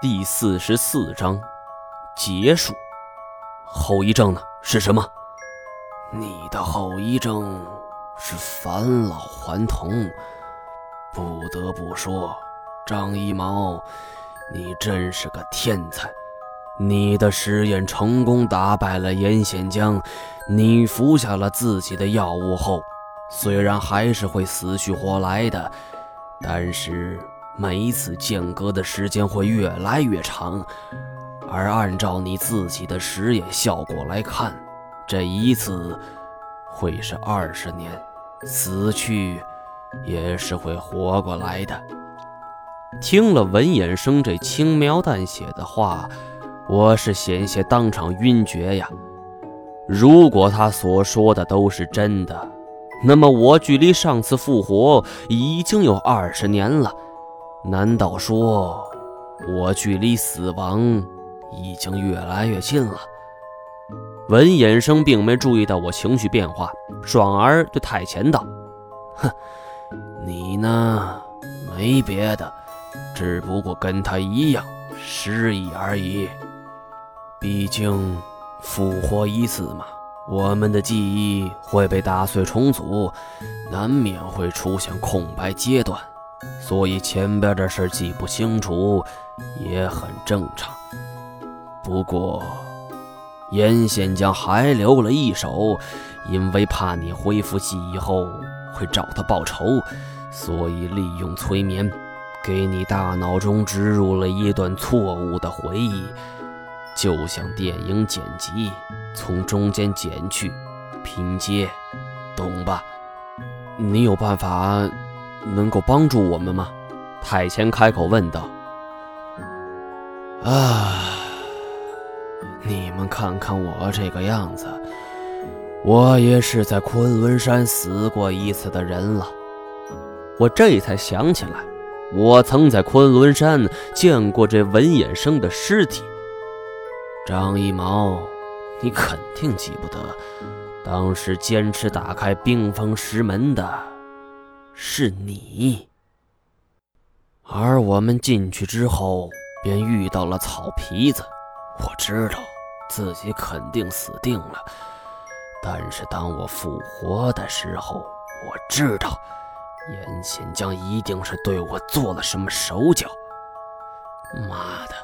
第四十四章结束。后遗症呢？是什么？你的后遗症是返老还童。不得不说，张一毛，你真是个天才。你的实验成功打败了严显江。你服下了自己的药物后，虽然还是会死去活来的，但是。每一次间隔的时间会越来越长，而按照你自己的实验效果来看，这一次会是二十年，死去也是会活过来的。听了文衍生这轻描淡写的话，我是险些当场晕厥呀！如果他所说的都是真的，那么我距离上次复活已经有二十年了。难道说，我距离死亡已经越来越近了？文衍生并没注意到我情绪变化，爽儿对太前道：“哼，你呢？没别的，只不过跟他一样失忆而已。毕竟复活一次嘛，我们的记忆会被打碎重组，难免会出现空白阶段。”所以前边的事记不清楚也很正常。不过严显江还留了一手，因为怕你恢复记忆后会找他报仇，所以利用催眠，给你大脑中植入了一段错误的回忆，就像电影剪辑，从中间剪去，拼接，懂吧？你有办法？能够帮助我们吗？太前开口问道。啊，你们看看我这个样子，我也是在昆仑山死过一次的人了。我这才想起来，我曾在昆仑山见过这文衍生的尸体。张一毛，你肯定记不得，当时坚持打开冰封石门的。是你，而我们进去之后便遇到了草皮子。我知道自己肯定死定了，但是当我复活的时候，我知道严显江一定是对我做了什么手脚。妈的，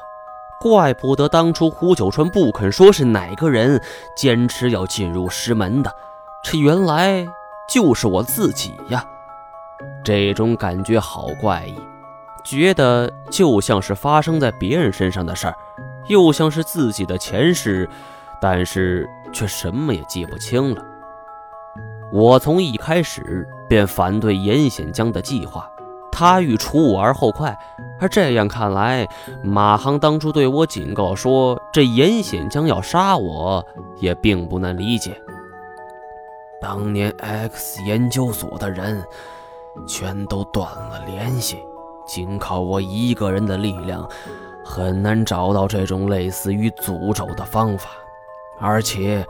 怪不得当初胡九川不肯说是哪个人坚持要进入师门的，这原来就是我自己呀！这种感觉好怪异，觉得就像是发生在别人身上的事儿，又像是自己的前世，但是却什么也记不清了。我从一开始便反对严显江的计划，他欲除我而后快，而这样看来，马航当初对我警告说这严显江要杀我，也并不难理解。当年 X 研究所的人。全都断了联系，仅靠我一个人的力量，很难找到这种类似于诅咒的方法。而且，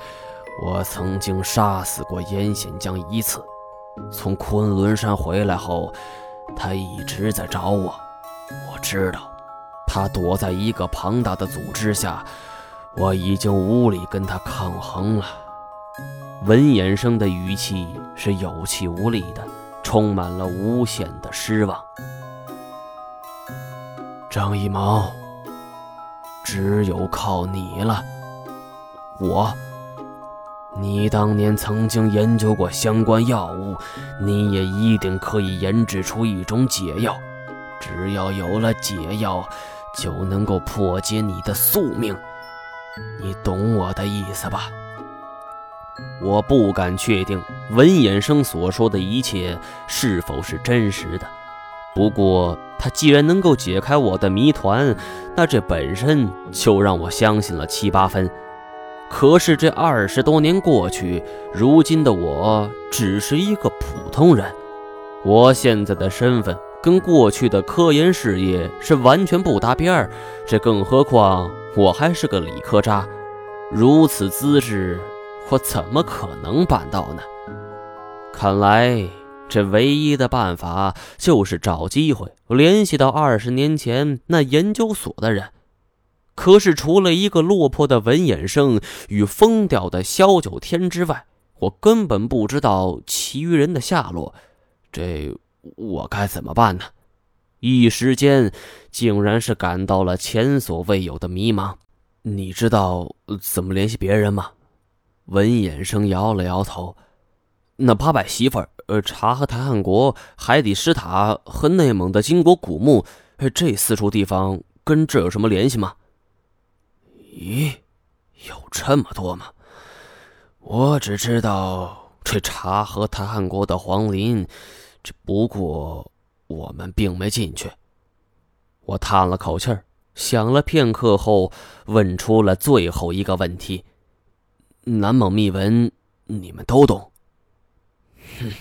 我曾经杀死过严显江一次。从昆仑山回来后，他一直在找我。我知道，他躲在一个庞大的组织下，我已经无力跟他抗衡了。文衍生的语气是有气无力的。充满了无限的失望。张一毛，只有靠你了。我，你当年曾经研究过相关药物，你也一定可以研制出一种解药。只要有了解药，就能够破解你的宿命。你懂我的意思吧？我不敢确定文衍生所说的一切是否是真实的，不过他既然能够解开我的谜团，那这本身就让我相信了七八分。可是这二十多年过去，如今的我只是一个普通人，我现在的身份跟过去的科研事业是完全不搭边儿，这更何况我还是个理科渣，如此资质。我怎么可能办到呢？看来这唯一的办法就是找机会联系到二十年前那研究所的人。可是除了一个落魄的文衍生与疯掉的萧九天之外，我根本不知道其余人的下落。这我该怎么办呢？一时间，竟然是感到了前所未有的迷茫。你知道怎么联系别人吗？文衍生摇了摇头。那八百媳妇儿，呃，察合台汗国、海底石塔和内蒙的金国古墓，这四处地方跟这有什么联系吗？咦，有这么多吗？我只知道这察合台汗国的皇陵，只不过我们并没进去。我叹了口气儿，想了片刻后，问出了最后一个问题：南蒙秘闻，你们都懂？哼，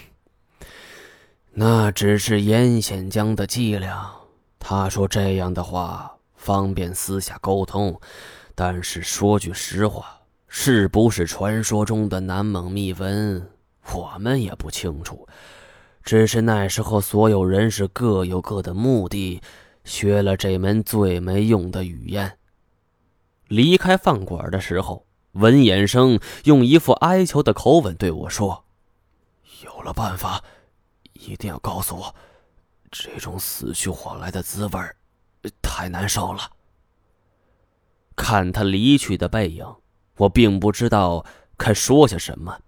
那只是严显江的伎俩。他说这样的话，方便私下沟通。但是说句实话，是不是传说中的南蒙秘文，我们也不清楚。只是那时候所有人是各有各的目的，学了这门最没用的语言。离开饭馆的时候，文衍生用一副哀求的口吻对我说。有了办法，一定要告诉我，这种死去活来的滋味太难受了。看他离去的背影，我并不知道该说些什么。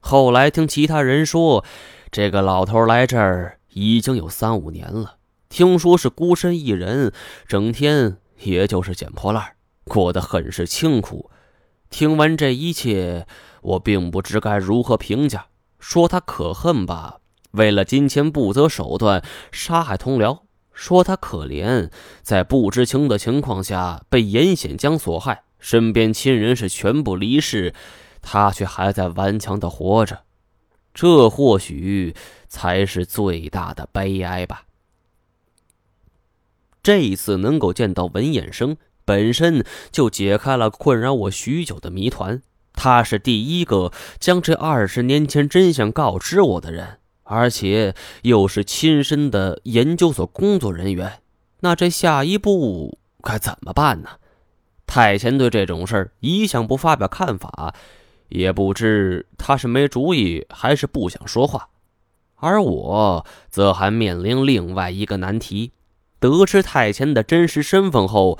后来听其他人说，这个老头来这儿已经有三五年了，听说是孤身一人，整天也就是捡破烂，过得很是清苦。听完这一切，我并不知该如何评价。说他可恨吧，为了金钱不择手段杀害同僚；说他可怜，在不知情的情况下被严显江所害，身边亲人是全部离世，他却还在顽强的活着。这或许才是最大的悲哀吧。这一次能够见到文衍生，本身就解开了困扰我许久的谜团。他是第一个将这二十年前真相告知我的人，而且又是亲身的研究所工作人员。那这下一步该怎么办呢？太前对这种事儿一向不发表看法，也不知他是没主意还是不想说话。而我则还面临另外一个难题：得知太前的真实身份后，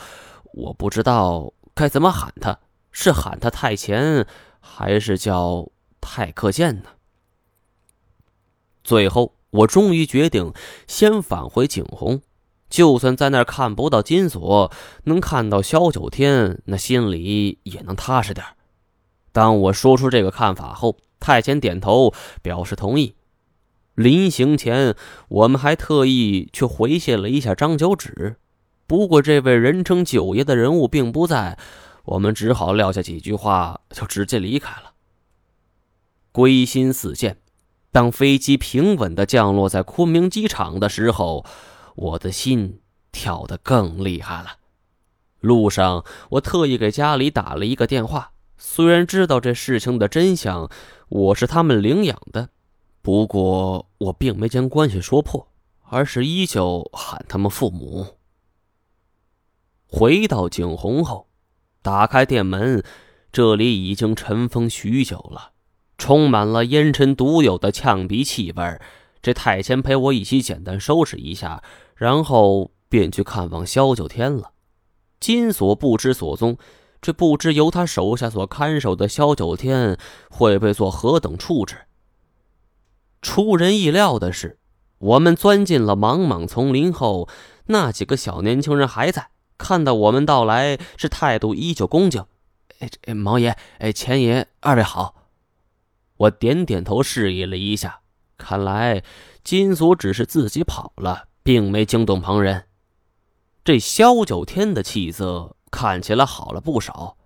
我不知道该怎么喊他。是喊他太前，还是叫太克剑呢？最后，我终于决定先返回景洪，就算在那儿看不到金锁，能看到萧九天，那心里也能踏实点当我说出这个看法后，太前点头表示同意。临行前，我们还特意去回谢了一下张九指，不过这位人称九爷的人物并不在。我们只好撂下几句话，就直接离开了。归心似箭。当飞机平稳的降落在昆明机场的时候，我的心跳得更厉害了。路上，我特意给家里打了一个电话。虽然知道这事情的真相，我是他们领养的，不过我并没将关系说破，而是依旧喊他们父母。回到景洪后。打开店门，这里已经尘封许久了，充满了烟尘独有的呛鼻气味。这太监陪我一起简单收拾一下，然后便去看望萧九天了。金锁不知所踪，这不知由他手下所看守的萧九天会被做何等处置。出人意料的是，我们钻进了茫茫丛林后，那几个小年轻人还在。看到我们到来，是态度依旧恭敬。哎，这毛爷，哎，钱爷，二位好。我点点头，示意了一下。看来金锁只是自己跑了，并没惊动旁人。这萧九天的气色看起来好了不少。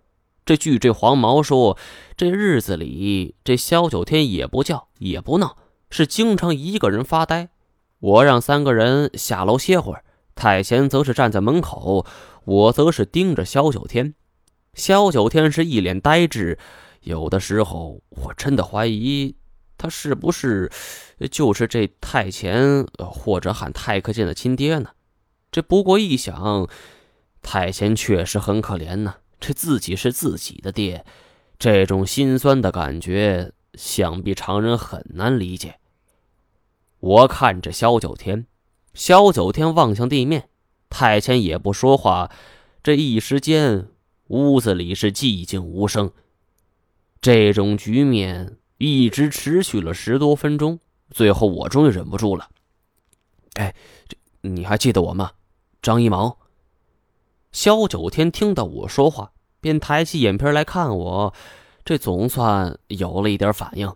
这据这黄毛说，这日子里这萧九天也不叫也不闹，是经常一个人发呆。我让三个人下楼歇会儿。太贤则是站在门口，我则是盯着萧九天。萧九天是一脸呆滞，有的时候我真的怀疑他是不是就是这太前或者喊太克剑的亲爹呢？这不过一想，太贤确实很可怜呢，这自己是自己的爹，这种心酸的感觉，想必常人很难理解。我看着萧九天，萧九天望向地面，太谦也不说话。这一时间，屋子里是寂静无声。这种局面一直持续了十多分钟，最后我终于忍不住了。哎，这你还记得我吗？张一毛。萧九天听到我说话，便抬起眼皮来看我，这总算有了一点反应。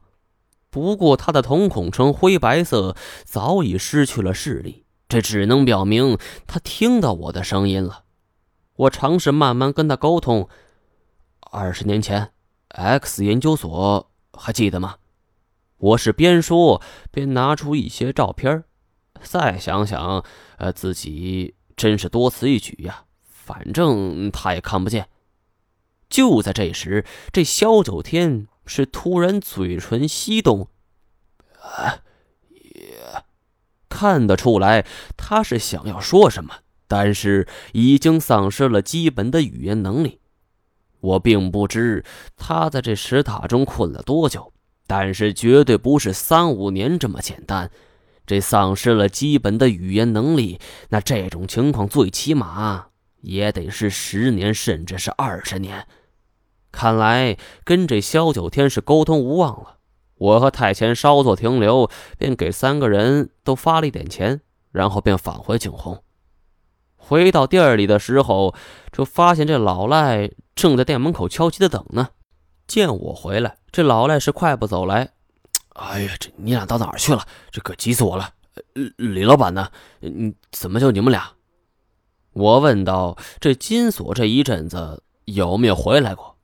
不过，他的瞳孔呈灰白色，早已失去了视力，这只能表明他听到我的声音了。我尝试慢慢跟他沟通。二十年前，X 研究所还记得吗？我是边说边拿出一些照片。再想想，呃，自己真是多此一举呀。反正他也看不见。就在这时，这萧九天。是突然嘴唇翕动，啊，看得出来他是想要说什么，但是已经丧失了基本的语言能力。我并不知他在这石塔中困了多久，但是绝对不是三五年这么简单。这丧失了基本的语言能力，那这种情况最起码也得是十年，甚至是二十年。看来跟这萧九天是沟通无望了。我和太前稍作停留，便给三个人都发了一点钱，然后便返回景洪。回到店里的时候，就发现这老赖正在店门口焦急的等呢。见我回来，这老赖是快步走来。哎呀，这你俩到哪儿去了？这可急死我了！李老板呢？你怎么就你们俩？我问道。这金锁这一阵子有没有回来过？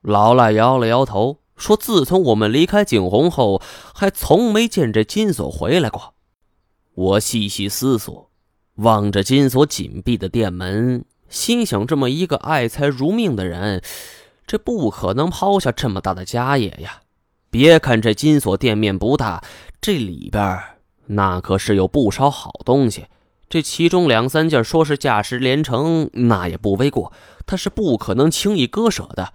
老赖摇了摇头，说：“自从我们离开景洪后，还从没见这金锁回来过。”我细细思索，望着金锁紧闭的店门，心想：这么一个爱财如命的人，这不可能抛下这么大的家业呀！别看这金锁店面不大，这里边那可是有不少好东西。这其中两三件说是价值连城，那也不为过。他是不可能轻易割舍的。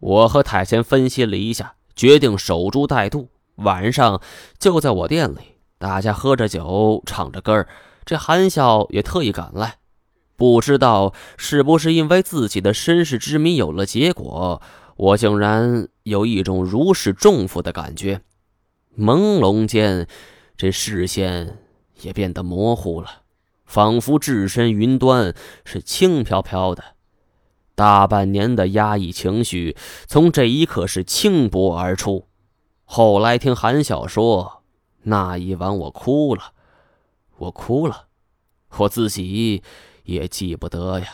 我和太贤分析了一下，决定守株待兔。晚上就在我店里，大家喝着酒，唱着歌这韩笑也特意赶来，不知道是不是因为自己的身世之谜有了结果，我竟然有一种如释重负的感觉。朦胧间，这视线也变得模糊了，仿佛置身云端，是轻飘飘的。大半年的压抑情绪，从这一刻是倾波而出。后来听韩笑说，那一晚我哭了，我哭了，我自己也记不得呀。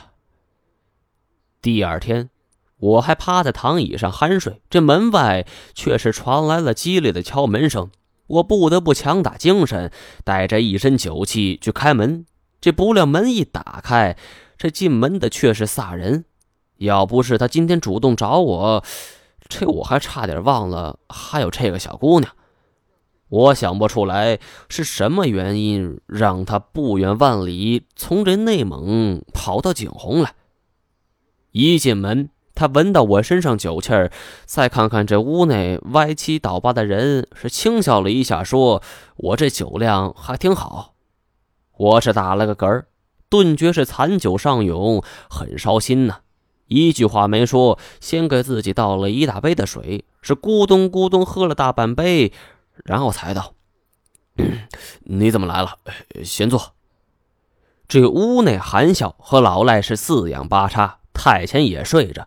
第二天，我还趴在躺椅上酣睡，这门外却是传来了激烈的敲门声。我不得不强打精神，带着一身酒气去开门。这不料门一打开，这进门的却是萨人。要不是他今天主动找我，这我还差点忘了还有这个小姑娘。我想不出来是什么原因让他不远万里从这内蒙跑到景洪来。一进门，他闻到我身上酒气儿，再看看这屋内歪七倒八的人，是轻笑了一下，说：“我这酒量还挺好。”我是打了个嗝儿，顿觉是残酒上涌，很烧心呐。一句话没说，先给自己倒了一大杯的水，是咕咚咕咚喝了大半杯，然后才道：“你怎么来了？先坐。”这屋内韩笑和老赖是四仰八叉，太前也睡着，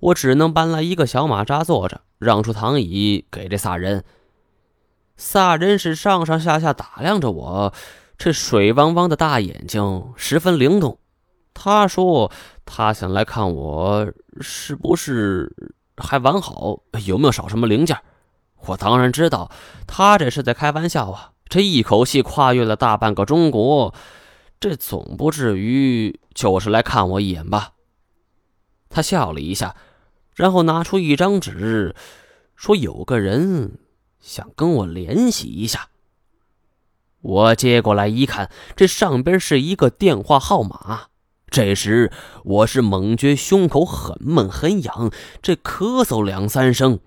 我只能搬来一个小马扎坐着，让出躺椅给这仨人。仨人是上上下下打量着我，这水汪汪的大眼睛十分灵动。他说。他想来看我，是不是还完好？有没有少什么零件？我当然知道，他这是在开玩笑啊！这一口气跨越了大半个中国，这总不至于就是来看我一眼吧？他笑了一下，然后拿出一张纸，说：“有个人想跟我联系一下。”我接过来一看，这上边是一个电话号码。这时我是猛觉胸口很闷很痒，这咳嗽两三声，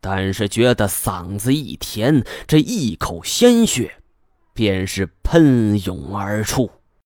但是觉得嗓子一甜，这一口鲜血便是喷涌而出。